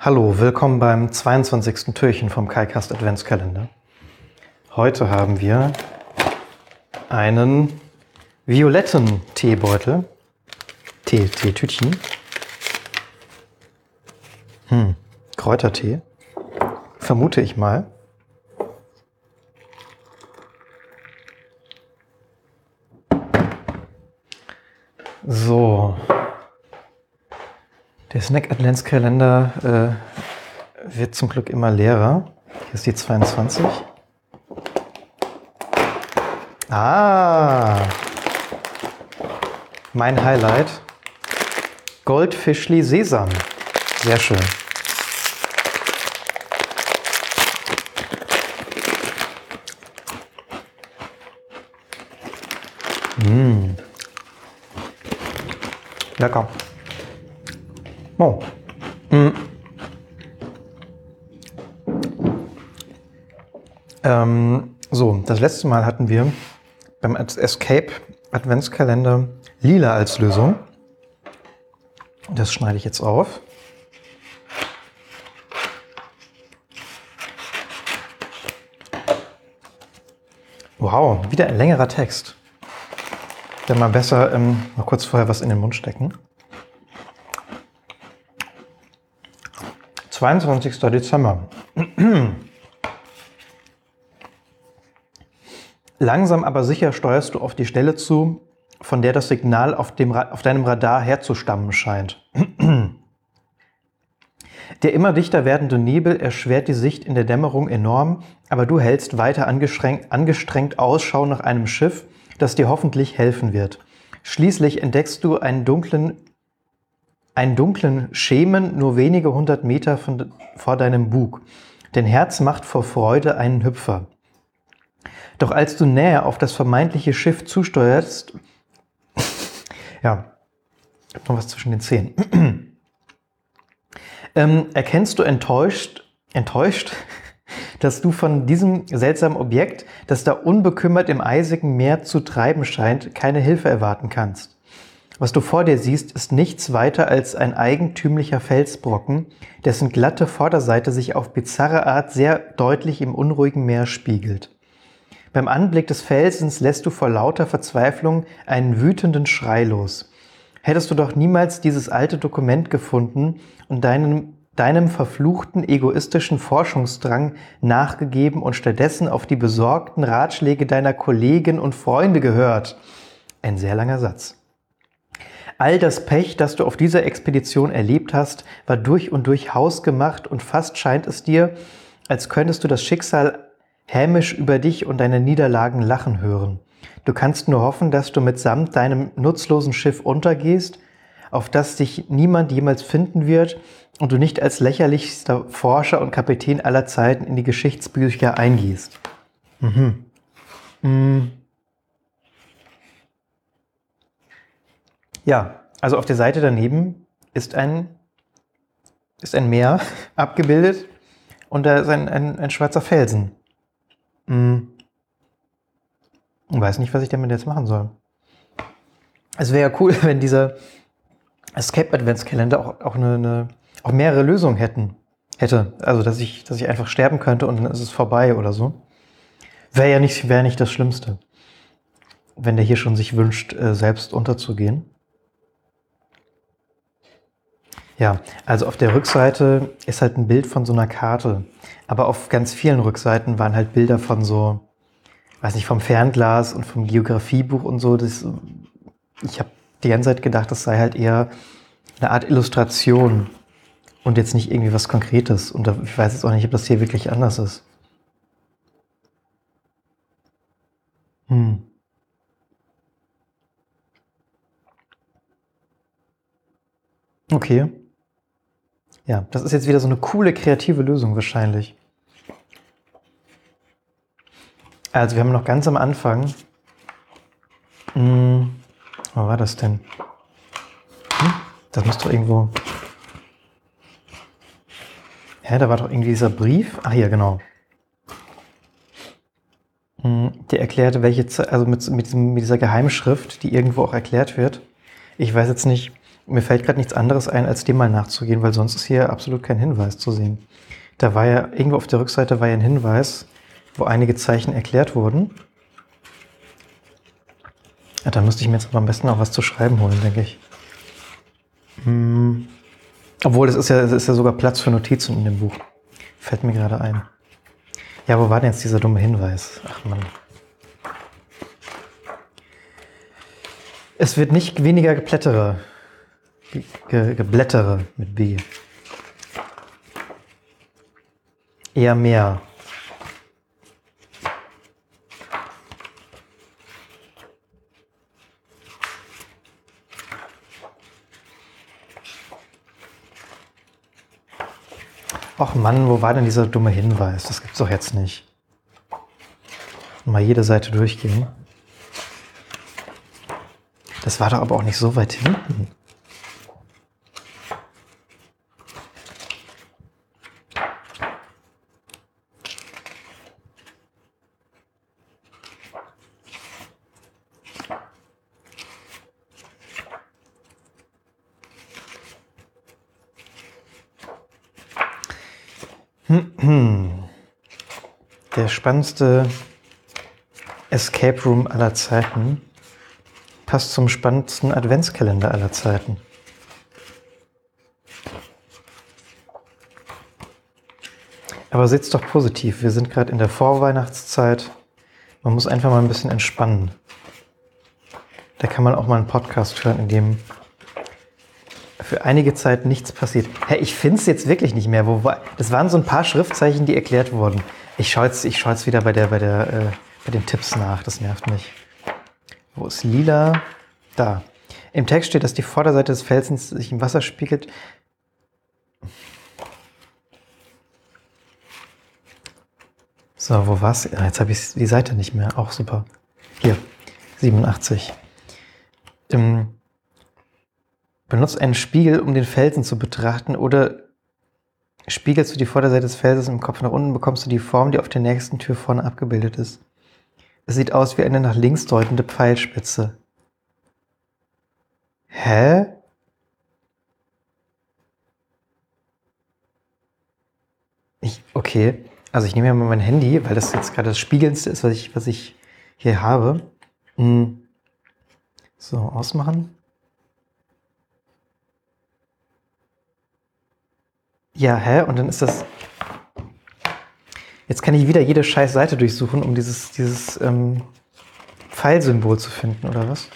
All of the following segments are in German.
Hallo, willkommen beim 22. Türchen vom KaiCast Adventskalender. Heute haben wir einen violetten Teebeutel, Tee, Teetütchen, hm, Kräutertee, vermute ich mal. So, der Snack Adventskalender äh, wird zum Glück immer leerer. Hier ist die 22. Ah, mein Highlight. Goldfischli Sesam. Sehr schön. Mmh. Lecker. Oh. Mm. Ähm, so, das letzte Mal hatten wir beim Escape Adventskalender lila als Lösung. Das schneide ich jetzt auf. Wow, wieder ein längerer Text. Dann mal besser ähm, mal kurz vorher was in den Mund stecken. 22. Dezember. Langsam aber sicher steuerst du auf die Stelle zu, von der das Signal auf, dem, auf deinem Radar herzustammen scheint. Der immer dichter werdende Nebel erschwert die Sicht in der Dämmerung enorm, aber du hältst weiter angestrengt, angestrengt Ausschau nach einem Schiff, das dir hoffentlich helfen wird. Schließlich entdeckst du einen dunklen einen dunklen Schemen nur wenige hundert Meter von, vor deinem Bug. Dein Herz macht vor Freude einen Hüpfer. Doch als du näher auf das vermeintliche Schiff zusteuerst, ja, ich habe noch was zwischen den Zähnen, ähm, erkennst du enttäuscht, enttäuscht, dass du von diesem seltsamen Objekt, das da unbekümmert im eisigen Meer zu treiben scheint, keine Hilfe erwarten kannst. Was du vor dir siehst, ist nichts weiter als ein eigentümlicher Felsbrocken, dessen glatte Vorderseite sich auf bizarre Art sehr deutlich im unruhigen Meer spiegelt. Beim Anblick des Felsens lässt du vor lauter Verzweiflung einen wütenden Schrei los. Hättest du doch niemals dieses alte Dokument gefunden und deinem, deinem verfluchten egoistischen Forschungsdrang nachgegeben und stattdessen auf die besorgten Ratschläge deiner Kollegen und Freunde gehört. Ein sehr langer Satz. All das Pech, das du auf dieser Expedition erlebt hast, war durch und durch hausgemacht und fast scheint es dir, als könntest du das Schicksal hämisch über dich und deine Niederlagen lachen hören. Du kannst nur hoffen, dass du mitsamt deinem nutzlosen Schiff untergehst, auf das dich niemand jemals finden wird und du nicht als lächerlichster Forscher und Kapitän aller Zeiten in die Geschichtsbücher eingehst. Mhm. Mhm. Ja, also auf der Seite daneben ist ein, ist ein Meer abgebildet und da ist ein, ein, ein schwarzer Felsen. Hm. Ich weiß nicht, was ich damit jetzt machen soll. Es wäre ja cool, wenn dieser Escape Adventskalender auch, auch, eine, eine, auch mehrere Lösungen hätten, hätte. Also, dass ich, dass ich einfach sterben könnte und dann ist es vorbei oder so. Wäre ja nicht, wäre nicht das Schlimmste. Wenn der hier schon sich wünscht, äh, selbst unterzugehen. Ja, also auf der Rückseite ist halt ein Bild von so einer Karte. Aber auf ganz vielen Rückseiten waren halt Bilder von so, weiß nicht, vom Fernglas und vom Geografiebuch und so. Das, ich habe die ganze Zeit gedacht, das sei halt eher eine Art Illustration und jetzt nicht irgendwie was Konkretes. Und ich weiß jetzt auch nicht, ob das hier wirklich anders ist. Hm. Okay. Ja, das ist jetzt wieder so eine coole kreative Lösung wahrscheinlich. Also wir haben noch ganz am Anfang. Hm, wo war das denn? Hm, das muss doch irgendwo. Hä, da war doch irgendwie dieser Brief. Ah, hier, genau. Hm, der erklärte, welche, also mit, mit, mit dieser Geheimschrift, die irgendwo auch erklärt wird. Ich weiß jetzt nicht, Mir fällt gerade nichts anderes ein, als dem mal nachzugehen, weil sonst ist hier absolut kein Hinweis zu sehen. Da war ja, irgendwo auf der Rückseite war ja ein Hinweis, wo einige Zeichen erklärt wurden. Ja, da müsste ich mir jetzt aber am besten auch was zu schreiben holen, denke ich. Hm. Obwohl, es ist, ja, es ist ja sogar Platz für Notizen in dem Buch. Fällt mir gerade ein. Ja, wo war denn jetzt dieser dumme Hinweis? Ach man. Es wird nicht weniger geplättere. Ge geblättere mit B. Eher mehr. Och Mann, wo war denn dieser dumme Hinweis? Das gibt's doch jetzt nicht. Mal jede Seite durchgehen. Das war doch aber auch nicht so weit hinten. Der spannendste Escape Room aller Zeiten passt zum spannendsten Adventskalender aller Zeiten. Aber seht's doch positiv. Wir sind gerade in der Vorweihnachtszeit. Man muss einfach mal ein bisschen entspannen. Da kann man auch mal einen Podcast hören, in dem für einige Zeit nichts passiert. Hä, ich finde es jetzt wirklich nicht mehr. Wo war, das waren so ein paar Schriftzeichen, die erklärt wurden. Ich schaue jetzt, schau jetzt wieder bei, der, bei, der, äh, bei den Tipps nach. Das nervt mich. Wo ist lila? Da. Im Text steht, dass die Vorderseite des Felsens sich im Wasser spiegelt. So, wo war's? Ah, jetzt habe ich die Seite nicht mehr. Auch super. Hier, 87. Ähm, Benutzt einen Spiegel, um den Felsen zu betrachten oder spiegelst du die Vorderseite des Felsens im Kopf nach unten, bekommst du die Form, die auf der nächsten Tür vorne abgebildet ist. Es sieht aus wie eine nach links deutende Pfeilspitze. Hä? Ich, okay, also ich nehme ja mal mein Handy, weil das jetzt gerade das Spiegelndste ist, was ich, was ich hier habe. Hm. So, ausmachen. Ja, hä? Und dann ist das. Jetzt kann ich wieder jede scheiß Seite durchsuchen, um dieses, dieses ähm, Pfeilsymbol zu finden, oder was?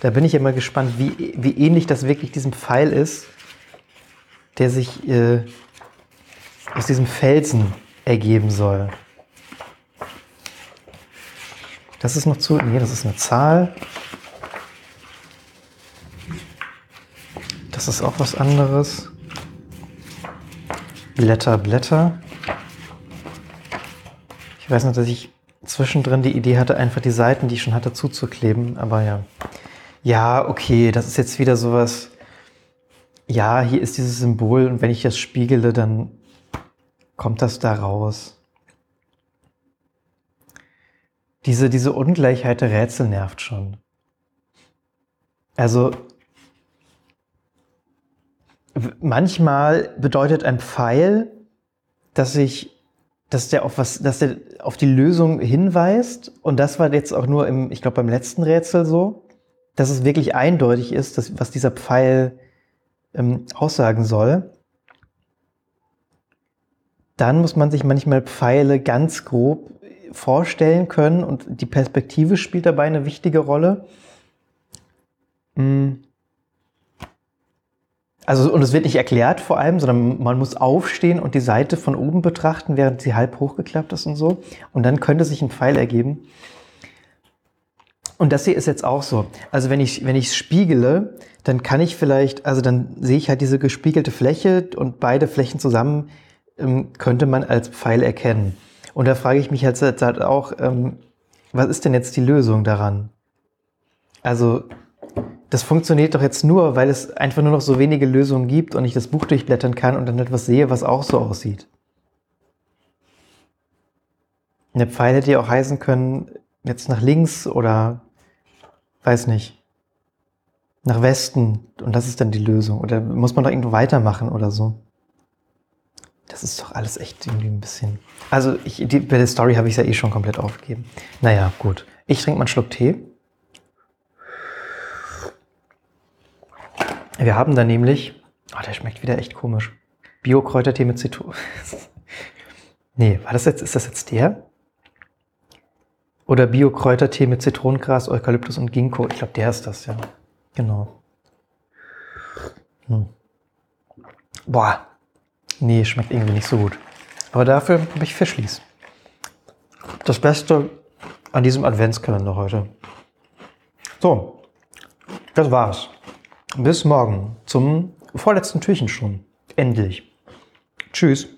Da bin ich immer gespannt, wie, wie ähnlich das wirklich diesem Pfeil ist, der sich äh, aus diesem Felsen ergeben soll. Das ist noch zu. Nee, das ist eine Zahl. Das ist auch was anderes. Blätter, Blätter. Ich weiß noch, dass ich zwischendrin die Idee hatte, einfach die Seiten, die ich schon hatte, zuzukleben. Aber ja. Ja, okay, das ist jetzt wieder sowas. Ja, hier ist dieses Symbol und wenn ich das spiegele, dann kommt das da raus. Diese, diese Ungleichheit der Rätsel nervt schon. Also, manchmal bedeutet ein Pfeil, dass ich, dass der auf was, dass der auf die Lösung hinweist. Und das war jetzt auch nur im, ich glaube, beim letzten Rätsel so, dass es wirklich eindeutig ist, dass, was dieser Pfeil ähm, aussagen soll. Dann muss man sich manchmal Pfeile ganz grob vorstellen können und die Perspektive spielt dabei eine wichtige Rolle. Hm. Also, und es wird nicht erklärt vor allem, sondern man muss aufstehen und die Seite von oben betrachten, während sie halb hochgeklappt ist und so. Und dann könnte sich ein Pfeil ergeben. Und das hier ist jetzt auch so. Also wenn ich, wenn ich spiegele, dann kann ich vielleicht, also dann sehe ich halt diese gespiegelte Fläche und beide Flächen zusammen ähm, könnte man als Pfeil erkennen. Und da frage ich mich halt, halt auch, ähm, was ist denn jetzt die Lösung daran? Also das funktioniert doch jetzt nur, weil es einfach nur noch so wenige Lösungen gibt und ich das Buch durchblättern kann und dann etwas sehe, was auch so aussieht. Eine Pfeil hätte ja auch heißen können, jetzt nach links oder weiß nicht. nach Westen und das ist dann die Lösung. Oder muss man doch irgendwo weitermachen oder so? Das ist doch alles echt irgendwie ein bisschen. Also, ich, die, bei der Story habe ich es ja eh schon komplett aufgegeben. Naja, gut. Ich trinke mal einen Schluck Tee. Wir haben da nämlich. Oh, der schmeckt wieder echt komisch. Bio-Kräutertee mit Zitronen. nee, war das jetzt, ist das jetzt der? Oder Bio-Kräutertee mit Zitronengras, Eukalyptus und Ginkgo. Ich glaube, der ist das, ja. Genau. Hm. Boah. Nee, schmeckt irgendwie nicht so gut. Aber dafür habe ich Fischlis. Das Beste an diesem Adventskalender heute. So, das war's. Bis morgen zum vorletzten Türchen schon. Endlich. Tschüss.